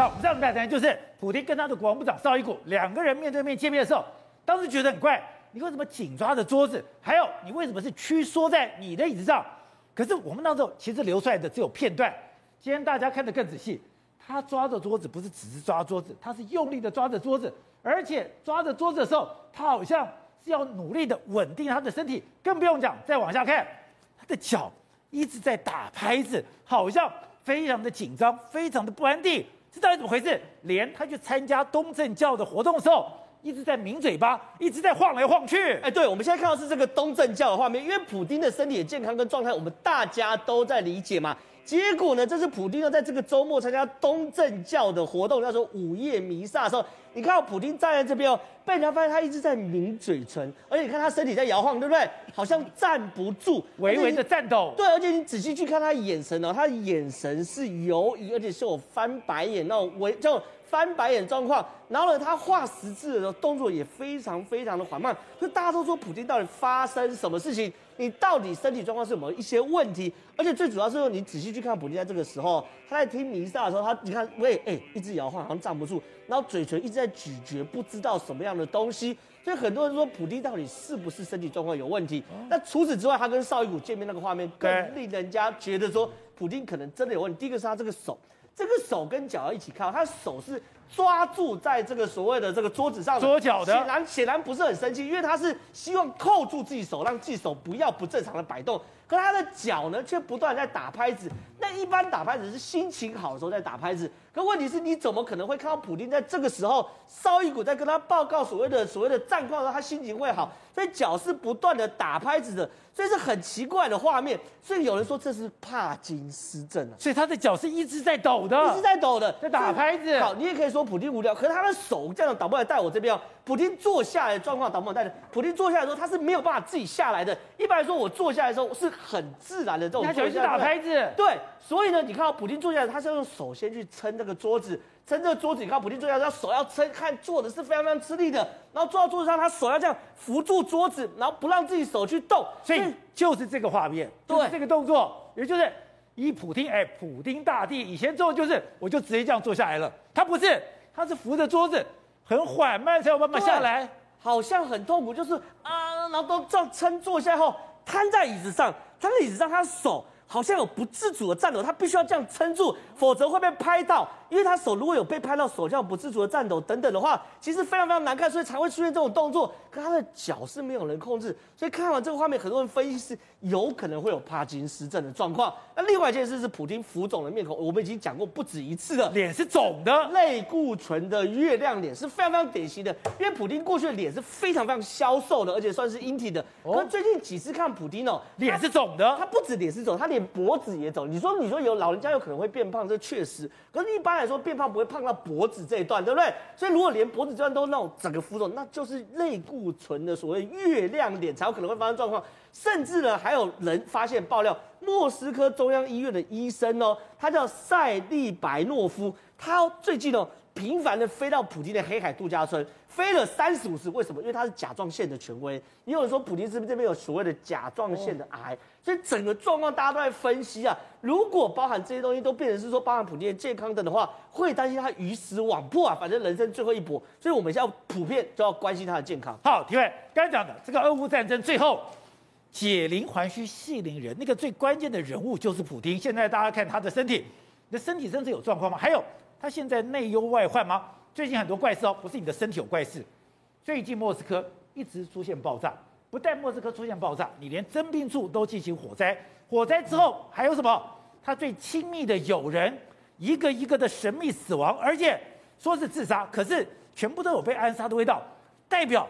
那我们上面来谈就是普丁跟他的国防部长绍伊古两个人面对面见面的时候，当时觉得很怪，你为什么紧抓着桌子？还有你为什么是屈缩在你的椅子上？可是我们那时候其实流出来的只有片段，今天大家看得更仔细，他抓着桌子不是只是抓桌子，他是用力的抓着桌子，而且抓着桌子的时候，他好像是要努力的稳定他的身体，更不用讲再往下看，他的脚一直在打拍子，好像非常的紧张，非常的不安定。这到底怎么回事？连他去参加东正教的活动的时候，一直在抿嘴巴，一直在晃来晃去。哎，对，我们现在看到是这个东正教的画面，因为普丁的身体的健康跟状态，我们大家都在理解嘛。结果呢，这是普丁呢在这个周末参加东正教的活动，叫做午夜弥撒的时候，你看到普丁站在这边哦，被人家发现他一直在抿嘴唇，而且你看他身体在摇晃，对不对？好像站不住，微微的颤抖。对，而且你仔细去看他眼神哦，他的眼神是犹疑，而且是有翻白眼那种微叫。翻白眼状况，然后呢，他画十字的时候动作也非常非常的缓慢，所以大家都说普丁到底发生什么事情？你到底身体状况是有没有一些问题？而且最主要是说，你仔细去看普丁在这个时候，他在听弥撒的时候，他你看，喂，哎、欸，一直摇晃，好像站不住，然后嘴唇一直在咀嚼不知道什么样的东西，所以很多人说普丁到底是不是身体状况有问题？那除此之外，他跟绍伊古见面那个画面更令人家觉得说普丁可能真的有问题。第一个是他这个手。这个手跟脚要一起看，他手是抓住在这个所谓的这个桌子上的，桌脚的，显然显然不是很生气，因为他是希望扣住自己手，让自己手不要不正常的摆动。可他的脚呢，却不断在打拍子。那一般打拍子是心情好的时候在打拍子，可问题是你怎么可能会看到普丁在这个时候，绍伊古在跟他报告所谓的所谓的战况的时候，他心情会好？所以脚是不断的打拍子的，所以是很奇怪的画面。所以有人说这是帕金斯症啊，所以他的脚是一直在抖的，一直在抖的，在打拍子。好，你也可以说普丁无聊，可是他的手这样倒过来带我这边哦。普丁坐下来的状况，导播带的普丁坐下来的时候，他是没有办法自己下来的。一般来说，我坐下来的时候是很自然的这种。他脚是打拍子。对，所以呢，你看到普丁坐下来，他是要用手先去撑这个桌子，撑这个桌子。你看普京坐下，他手要撑，看坐的是非常非常吃力的。然后坐到桌子上，他手要这样扶住桌子，然后不让自己手去动。所以就是这个画面，就是这个动作，也就是以普丁，哎，普丁大帝以前做就是，我就直接这样坐下来了。他不是，他是扶着桌子。很缓慢才有办法下来，好像很痛苦，就是啊，然后都这样撑坐下后，瘫在椅子上，瘫在椅子上，他手好像有不自主的颤抖，他必须要这样撑住，否则会被拍到。因为他手如果有被拍到手这样不自主的颤抖等等的话，其实非常非常难看，所以才会出现这种动作。可他的脚是没有人控制，所以看完这个画面，很多人分析是有可能会有帕金斯症的状况。那另外一件事是普丁浮肿的面孔，我们已经讲过不止一次了，脸是肿的，类固醇的月亮脸是非常非常典型的。因为普丁过去的脸是非常非常消瘦的，而且算是英体的。可是最近几次看普丁哦，脸是肿的，他不止脸是肿，他连脖子也肿。你说你说有老人家有可能会变胖，这确实。可是一般来说变胖不会胖到脖子这一段，对不对？所以如果连脖子这段都那种整个浮肿，那就是类固醇的所谓月亮脸才有可能会发生状况。甚至呢，还有人发现爆料，莫斯科中央医院的医生哦，他叫塞利白诺夫，他最近哦。频繁的飞到普丁的黑海度假村，飞了三十五次。为什么？因为他是甲状腺的权威。也有人说普丁是不是这边有所谓的甲状腺的癌？所以整个状况大家都在分析啊。如果包含这些东西都变成是说包含普丁的健康等的话，会担心他鱼死网破啊。反正人生最后一搏，所以我们现在普遍就要关心他的健康。好，体会刚才讲的这个俄乌战争最后解铃还须系铃人，那个最关键的人物就是普丁。现在大家看他的身体，你的身体真的有状况吗？还有。他现在内忧外患吗？最近很多怪事哦，不是你的身体有怪事，最近莫斯科一直出现爆炸，不但莫斯科出现爆炸，你连征兵处都进行火灾，火灾之后还有什么？他最亲密的友人一个一个的神秘死亡，而且说是自杀，可是全部都有被暗杀的味道，代表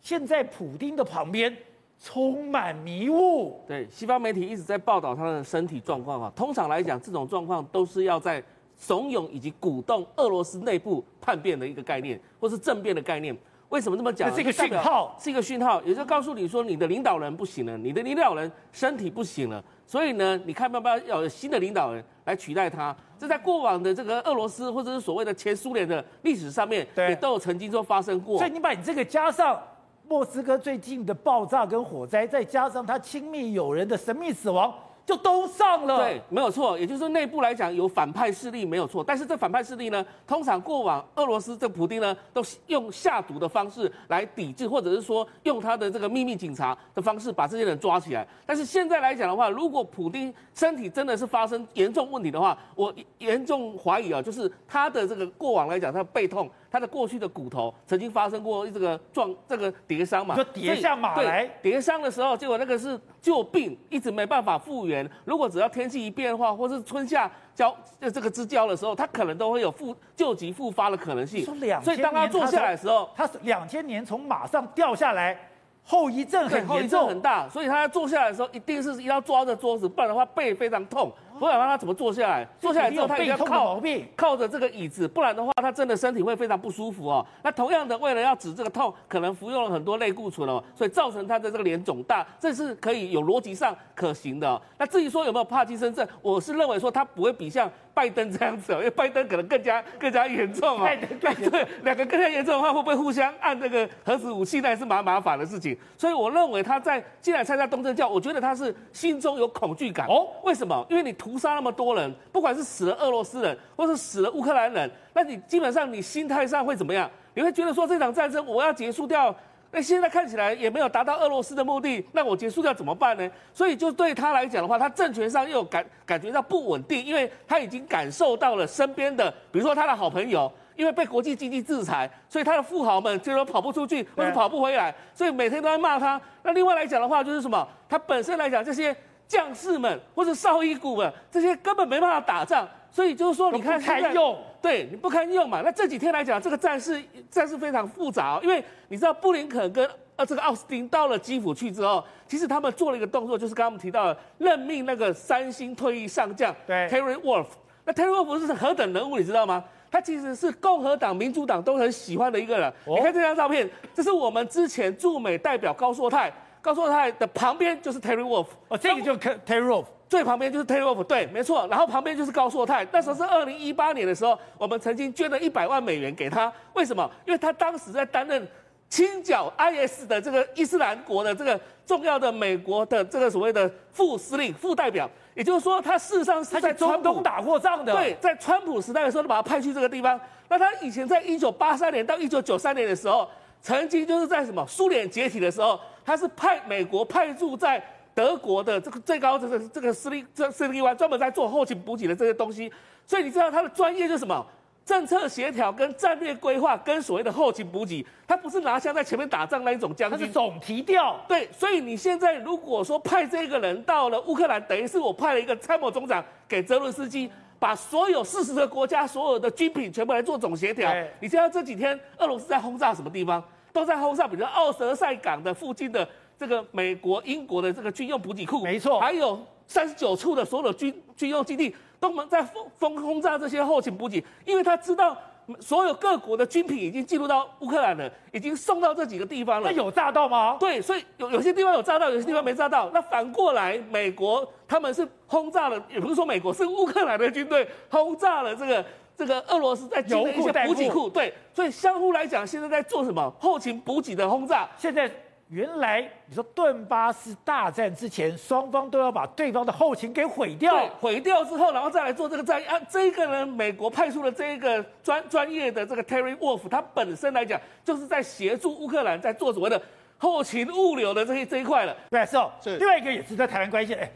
现在普丁的旁边充满迷雾。对，西方媒体一直在报道他的身体状况啊，通常来讲，这种状况都是要在。怂恿以及鼓动俄罗斯内部叛变的一个概念，或是政变的概念。为什么这么讲？这是一个讯号，是一个讯号，也就告诉你说，你的领导人不行了，你的领导人身体不行了。所以呢，你看要不要要有新的领导人来取代他？这在过往的这个俄罗斯或者是所谓的前苏联的历史上面，也都有曾经说发生过。所以你把你这个加上莫斯科最近的爆炸跟火灾，再加上他亲密友人的神秘死亡，就都上了。对，没有错，也就是说内部来讲有反派势力没有错，但是这反派势力呢，通常过往俄罗斯这普丁呢，都用下毒的方式来抵制，或者是说用他的这个秘密警察的方式把这些人抓起来。但是现在来讲的话，如果普丁身体真的是发生严重问题的话，我严重怀疑啊，就是他的这个过往来讲，他背痛。他的过去的骨头曾经发生过这个撞这个跌伤嘛，就跌下马来，跌伤的时候，结果那个是旧病，一直没办法复原。如果只要天气一变化，或是春夏交这个之交的时候，他可能都会有复旧疾复发的可能性。所以当他坐下来的时候，他是两千年从马上掉下来，后遗症很严重很大，所以他坐下来的时候一定是一定要抓着桌子，不然的话背非常痛。不然他怎么坐下来？坐下来之后他一定要靠靠着这个椅子，不然的话他真的身体会非常不舒服哦。那同样的，为了要止这个痛，可能服用了很多类固醇哦，所以造成他的这个脸肿大，这是可以有逻辑上可行的。那至于说有没有帕金森症，我是认为说他不会比像拜登这样子哦，因为拜登可能更加更加严重哦。对，两个更加严重的话，会不会互相按这个核子武器，那也是蛮麻烦的事情。所以我认为他在既然参加东正教，我觉得他是心中有恐惧感哦。为什么？因为你屠杀那么多人，不管是死了俄罗斯人，或是死了乌克兰人，那你基本上你心态上会怎么样？你会觉得说这场战争我要结束掉，那现在看起来也没有达到俄罗斯的目的，那我结束掉怎么办呢？所以就对他来讲的话，他政权上又感感觉到不稳定，因为他已经感受到了身边的，比如说他的好朋友，因为被国际经济制裁，所以他的富豪们就说跑不出去，或者跑不回来，所以每天都在骂他。那另外来讲的话，就是什么？他本身来讲这些。将士们或者少一股们，这些根本没办法打仗，所以就是说，你看，不堪用，对你不堪用嘛。那这几天来讲，这个战事战事非常复杂哦，因为你知道布林肯跟呃这个奥斯汀到了基辅去之后，其实他们做了一个动作，就是刚刚我们提到的任命那个三星退役上将对 Terry Wolf。那 Terry Wolf 是何等人物，你知道吗？他其实是共和党、民主党都很喜欢的一个人。哦、你看这张照片，这是我们之前驻美代表高硕泰。高硕泰的旁边就是 Terry Wolf，哦，这个就是 Terry Wolf，最旁边就是 Terry Wolf，对，没错。然后旁边就是高硕泰，那时候是二零一八年的时候，我们曾经捐了一百万美元给他。为什么？因为他当时在担任清剿 IS 的这个伊斯兰国的这个重要的美国的这个所谓的副司令、副代表。也就是说，他事实上是在中东打过仗的。对，在川普时代的时候，就把他派去这个地方。那他以前在一九八三年到一九九三年的时候，曾经就是在什么苏联解体的时候。他是派美国派驻在德国的这个最高这个这个司令这司令官，专门在做后勤补给的这些东西，所以你知道他的专业就是什么？政策协调跟战略规划跟所谓的后勤补给，他不是拿枪在前面打仗那一种将军，他是总提调。对，所以你现在如果说派这个人到了乌克兰，等于是我派了一个参谋总长给泽伦斯基，把所有四十个国家所有的军品全部来做总协调。你知道这几天俄罗斯在轰炸什么地方？都在轰炸，比如说奥德赛港的附近的这个美国、英国的这个军用补给库，没错，还有三十九处的所有的军军用基地，都在轰轰轰炸这些后勤补给，因为他知道所有各国的军品已经进入到乌克兰了，已经送到这几个地方了。那有炸到吗？对，所以有有些地方有炸到，有些地方没炸到。那反过来，美国他们是轰炸了，也不是说美国是乌克兰的军队轰炸了这个。这个俄罗斯在进一些补给库，对，所以相互来讲，现在在做什么后勤补给的轰炸？现在原来你说顿巴斯大战之前，双方都要把对方的后勤给毁掉，毁掉之后，然后再来做这个战役啊。这个呢，美国派出了这一个专专业的这个 Terry Wolf，他本身来讲就是在协助乌克兰在做所谓的后勤物流的这一这一块了。对，是哦，是。另外一个也是在台湾关系，哎，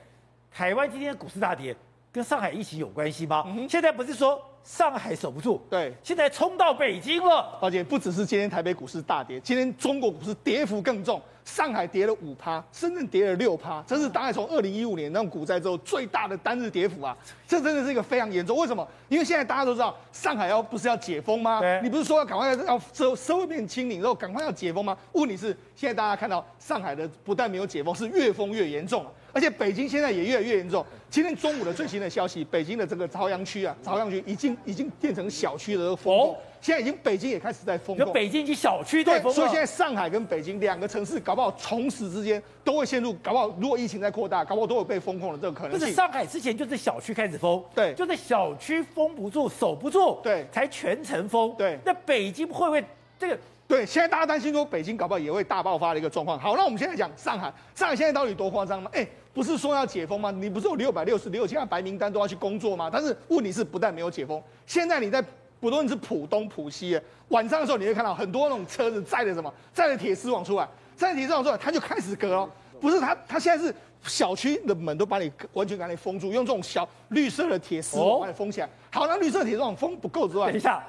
台湾今天的股市大跌，跟上海一起有关系吗？嗯、现在不是说。上海守不住，对，现在冲到北京了。而且不只是今天台北股市大跌，今天中国股市跌幅更重，上海跌了五趴，深圳跌了六趴，这是大概从二零一五年那种股灾之后最大的单日跌幅啊！这真的是一个非常严重。为什么？因为现在大家都知道，上海要不是要解封吗？你不是说要赶快要社社会变清零之后赶快要解封吗？问题是现在大家看到上海的不但没有解封，是越封越严重了。而且北京现在也越来越严重。今天中午的最新的消息，北京的这个朝阳区啊，朝阳区已经已经变成小区的封控，现在已经北京也开始在封控。北京已经小区在封，所以现在上海跟北京两个城市，搞不好从此之间都会陷入，搞不好如果疫情在扩大，搞不好都有被封控的这个可能性。不是上海之前就是小区开始封，对，就是小区封不住、守不住，对，才全城封，对。那北京会不会这个？对，现在大家担心说北京搞不好也会大爆发的一个状况。好，那我们现在讲上海，上海现在到底多夸张吗？哎。不是说要解封吗？你不是有六百六十六家白名单都要去工作吗？但是问题是，不但没有解封，现在你在不论是浦东、浦西，晚上的时候你会看到很多那种车子载着什么，载着铁丝网出来，载着铁丝网出来，他就开始隔了，不是他，他现在是小区的门都把你完全把你封住，用这种小绿色的铁丝网把你封起来。好，那绿色铁丝网封不够之外，等一下。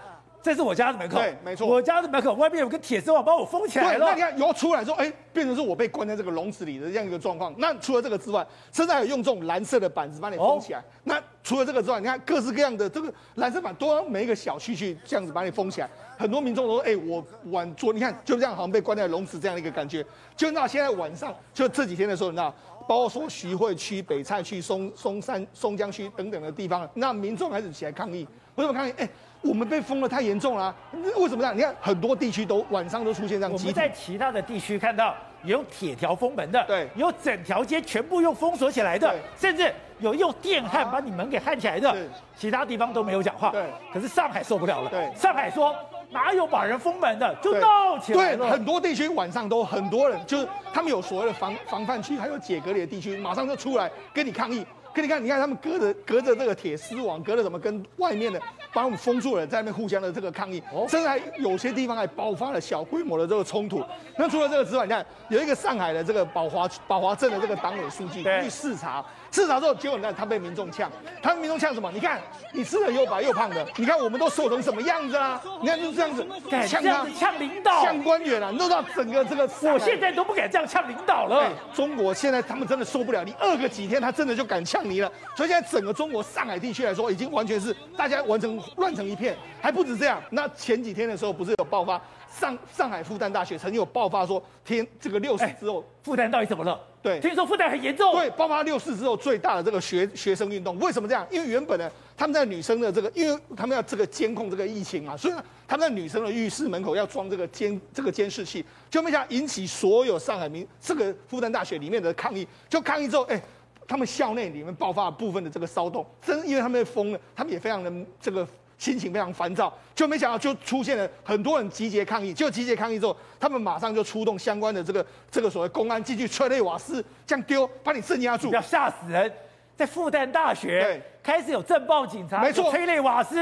这是我家的门口，对，没错，我家的门口外面有个铁丝网把我封起来了。对，那你看，以后出来之后，哎，变成是我被关在这个笼子里的这样一个状况。那除了这个之外，现在还有用这种蓝色的板子把你封起来。哦、那除了这个之外，你看各式各样的这个蓝色板都要每一个小区去这样子把你封起来。很多民众都说，哎，我晚做，你看就这样，好像被关在笼子这样的一个感觉。就那现在晚上，就这几天的时候，你知道，包括说徐汇区、北菜区、松松山、松江区等等的地方，那民众开始起来抗议。为什么抗议？哎。我们被封得太严重了，啊，为什么这样？你看很多地区都晚上都出现这样。我们在其他的地区看到有铁条封门的，对，有整条街全部用封锁起来的，甚至有用电焊把你门给焊起来的。其他地方都没有讲话。对，可是上海受不了了。对，上海说哪有把人封门的，就闹起来了。对，很多地区晚上都很多人，就是他们有所谓的防防范区，还有解隔离的地区，马上就出来跟你抗议。跟你看，你看他们隔着隔着这个铁丝网，隔着什么跟外面的把我们封住了，在那边互相的这个抗议，甚至还有些地方还爆发了小规模的这个冲突。那除了这个之外，你看有一个上海的这个宝华宝华镇的这个党委书记去视察。视察之后，结果你看他被民众呛，他们民众呛什么？你看你吃的又白又胖的，你看我们都瘦成什么样子啊？你看就是这样子，呛他，呛领导，呛官员啊！你都知道整个这个，我现在都不敢这样呛领导了。哎，中国现在他们真的受不了，你饿个几天，他真的就敢呛所以现在整个中国上海地区来说，已经完全是大家完成乱成一片，还不止这样。那前几天的时候，不是有爆发？上上海复旦大学曾经有爆发说，天这个六四之后，复旦到底怎么了？对，听说复旦很严重。对，爆发六四之后最大的这个学学生运动，为什么这样？因为原本呢，他们在女生的这个，因为他们要这个监控这个疫情嘛，所以呢，他们在女生的浴室门口要装这个监这个监视器，就没想引起所有上海民这个复旦大学里面的抗议，就抗议之后，哎，他们校内里面爆发了部分的这个骚动，真因为他们被封了，他们也非常的这个。心情非常烦躁，就没想到就出现了很多人集结抗议。就集结抗议之后，他们马上就出动相关的这个 这个所谓公安进去催泪瓦斯这样丢，把你镇压住，要吓死人。在复旦大学对开始有镇暴警察，没错，催泪瓦斯，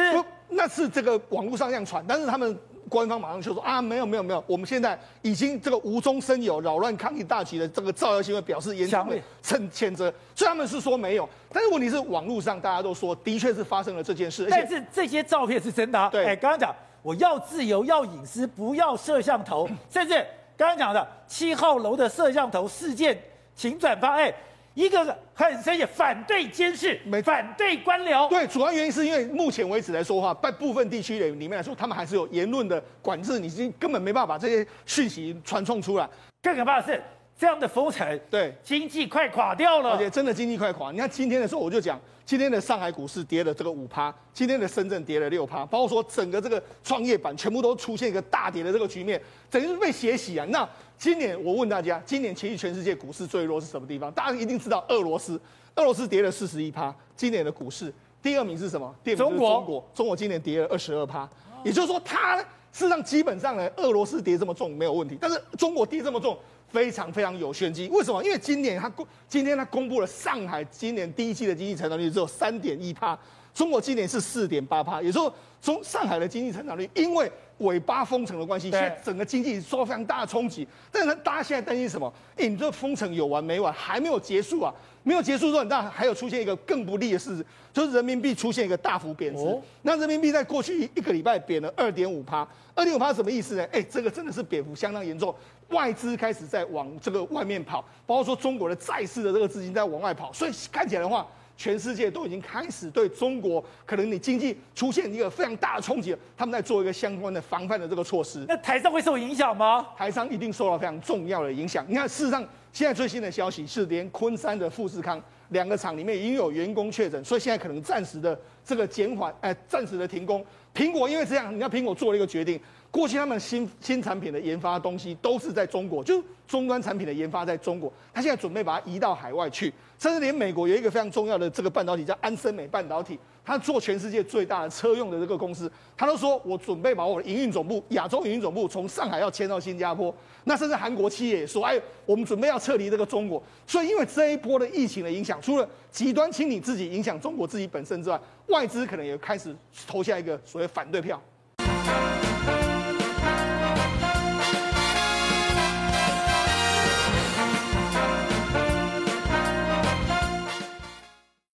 那是这个网络上这样传，但是他们。官方马上就说啊，没有没有没有，我们现在已经这个无中生有、扰乱抗议大局的这个造谣行为，表示严重的谴谴责。所以他们是说没有，但是问题是网络上大家都说的确是发生了这件事。但是这些照片是真的、啊。对，哎，刚刚讲我要自由，要隐私，不要摄像头，甚至刚刚讲的七号楼的摄像头事件，请转发。哎。一个很生气，反对监视，没反对官僚。对，主要原因是因为目前为止来说的话，在部分地区里里面来说，他们还是有言论的管制，你已经根本没办法把这些讯息传送出来。更可怕的是，这样的封城，对经济快垮掉了，而且真的经济快垮。你看今天的时候，我就讲。今天的上海股市跌了这个五趴，今天的深圳跌了六趴，包括说整个这个创业板全部都出现一个大跌的这个局面，等于是被血洗啊！那今年我问大家，今年其实全世界股市最弱是什么地方？大家一定知道俄罗斯，俄罗斯跌了四十一趴。今年的股市第二名是什么？第二名中国，中国，中国今年跌了二十二趴。也就是说，它事实上基本上呢，俄罗斯跌这么重没有问题，但是中国跌这么重。非常非常有玄机，为什么？因为今年他公今天他公布了上海今年第一季的经济成长率只有三点一趴，中国今年是四点八趴，也就是说中上海的经济成长率因为尾巴封城的关系，现在整个经济受到非常大的冲击。但是大家现在担心什么？哎，你这封城有完没完？还没有结束啊！没有结束之后，那还有出现一个更不利的事，就是人民币出现一个大幅贬值。哦、那人民币在过去一个礼拜贬了二点五趴，二点五趴什么意思呢？哎，这个真的是贬幅相当严重。外资开始在往这个外面跑，包括说中国的债市的这个资金在往外跑，所以看起来的话，全世界都已经开始对中国可能你经济出现一个非常大的冲击，他们在做一个相关的防范的这个措施。那台商会受影响吗？台商一定受到非常重要的影响。你看，事实上现在最新的消息是，连昆山的富士康两个厂里面已经有员工确诊，所以现在可能暂时的这个减缓，哎，暂时的停工。苹果因为这样，你看苹果做了一个决定。过去他们新新产品的研发东西都是在中国，就终端产品的研发在中国。他现在准备把它移到海外去，甚至连美国有一个非常重要的这个半导体叫安森美半导体，他做全世界最大的车用的这个公司，他都说我准备把我的营运总部、亚洲营运总部从上海要迁到新加坡。那甚至韩国企业也说，哎，我们准备要撤离这个中国。所以因为这一波的疫情的影响，除了极端清理自己影响中国自己本身之外，外资可能也开始投下一个所谓反对票。